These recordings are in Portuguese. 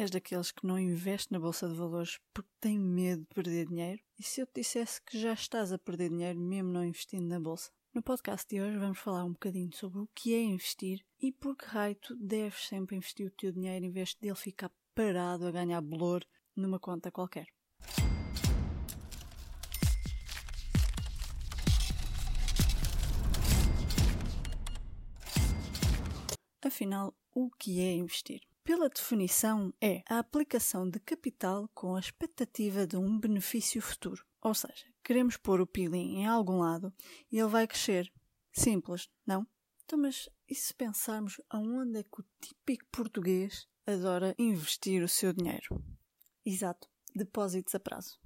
És daqueles que não investe na bolsa de valores porque tem medo de perder dinheiro? E se eu te dissesse que já estás a perder dinheiro mesmo não investindo na bolsa? No podcast de hoje vamos falar um bocadinho sobre o que é investir e por que raio tu deves sempre investir o teu dinheiro em vez de ele ficar parado a ganhar bolor numa conta qualquer. Afinal, o que é investir? Pela definição, é a aplicação de capital com a expectativa de um benefício futuro. Ou seja, queremos pôr o pilim em algum lado e ele vai crescer. Simples, não? Então, mas e se pensarmos aonde é que o típico português adora investir o seu dinheiro? Exato, depósitos a prazo.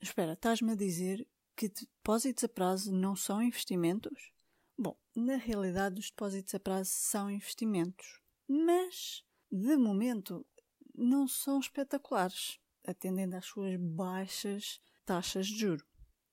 Espera, estás-me a dizer que depósitos a prazo não são investimentos? Bom, na realidade os depósitos a prazo são investimentos, mas de momento não são espetaculares, atendendo às suas baixas taxas de juro.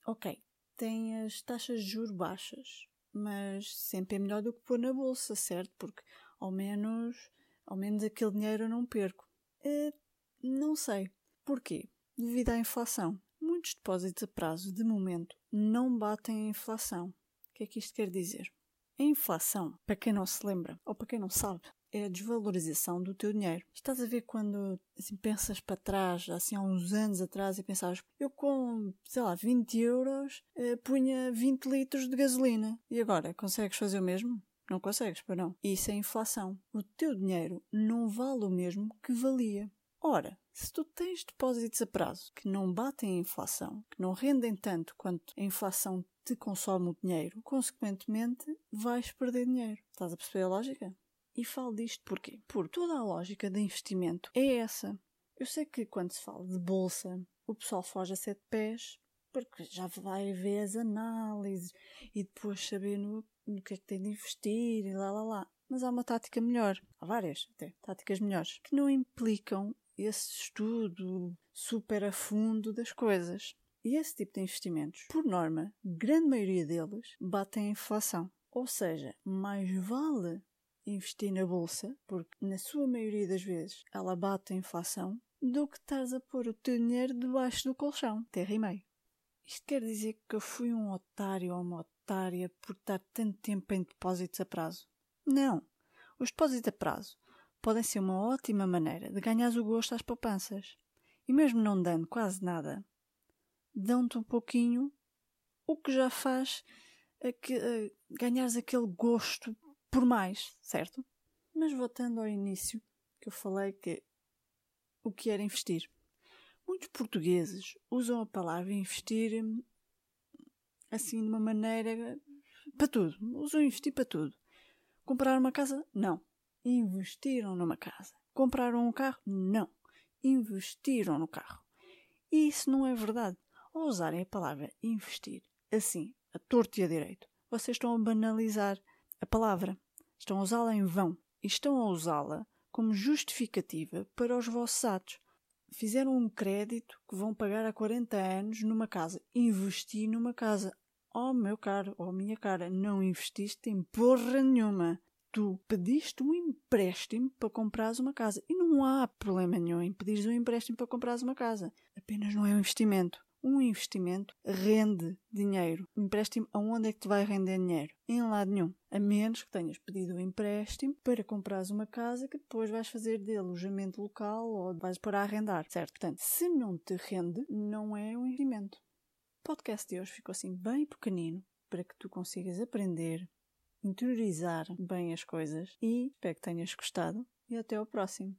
Ok, tem as taxas de juro baixas, mas sempre é melhor do que pôr na bolsa, certo? Porque ao menos, ao menos aquele dinheiro eu não perco. Uh, não sei. Porquê? Devido à inflação. Muitos depósitos a prazo, de momento, não batem a inflação. O que é que isto quer dizer? A inflação, para quem não se lembra, ou para quem não sabe, é a desvalorização do teu dinheiro. Estás a ver quando assim, pensas para trás, assim há uns anos atrás, e pensavas, eu com, sei lá, 20 euros eh, punha 20 litros de gasolina. E agora, consegues fazer o mesmo? Não consegues, para não. Isso é inflação. O teu dinheiro não vale o mesmo que valia. Ora, se tu tens depósitos a prazo que não batem a inflação, que não rendem tanto quanto a inflação te consome o dinheiro, consequentemente vais perder dinheiro. Estás a perceber a lógica? E falo disto porquê? Porque toda a lógica de investimento é essa. Eu sei que quando se fala de bolsa, o pessoal foge a sete pés, porque já vai ver as análises e depois saber no, no que é que tem de investir e lá lá lá. Mas há uma tática melhor, há várias até, táticas melhores, que não implicam esse estudo super a fundo das coisas. E esse tipo de investimentos, por norma, grande maioria deles batem a inflação. Ou seja, mais vale investir na bolsa, porque na sua maioria das vezes ela bate a inflação, do que estás a pôr o teu dinheiro debaixo do colchão, terra e meio. Isto quer dizer que eu fui um otário ou uma otária por estar tanto tempo em depósitos a prazo? Não. Os depósitos a prazo podem ser uma ótima maneira de ganhar o gosto às poupanças. E mesmo não dando quase nada, dão-te um pouquinho, o que já faz a que, a ganhares aquele gosto por mais, certo? Mas voltando ao início, que eu falei que o que era investir. Muitos portugueses usam a palavra investir hum, assim de uma maneira para tudo. Usam investir para tudo. Comprar uma casa? Não. Investiram numa casa. Compraram um carro? Não. Investiram no carro. E isso não é verdade. Ao usarem a palavra investir assim, a torto e a direito, vocês estão a banalizar a palavra. Estão a usá-la em vão e estão a usá-la como justificativa para os vossos atos. Fizeram um crédito que vão pagar há 40 anos numa casa. Investi numa casa. Oh, meu caro, oh, minha cara, não investiste em porra nenhuma. Tu pediste um empréstimo para comprares uma casa. E não há problema nenhum em pedires um empréstimo para comprares uma casa. Apenas não é um investimento. Um investimento rende dinheiro. Empréstimo aonde é que te vai render dinheiro? Em lado nenhum. A menos que tenhas pedido um empréstimo para comprares uma casa que depois vais fazer de alojamento local ou vais para arrendar, certo? Portanto, se não te rende, não é um investimento. O podcast de hoje ficou assim bem pequenino para que tu consigas aprender, interiorizar bem as coisas e espero que tenhas gostado e até ao próximo.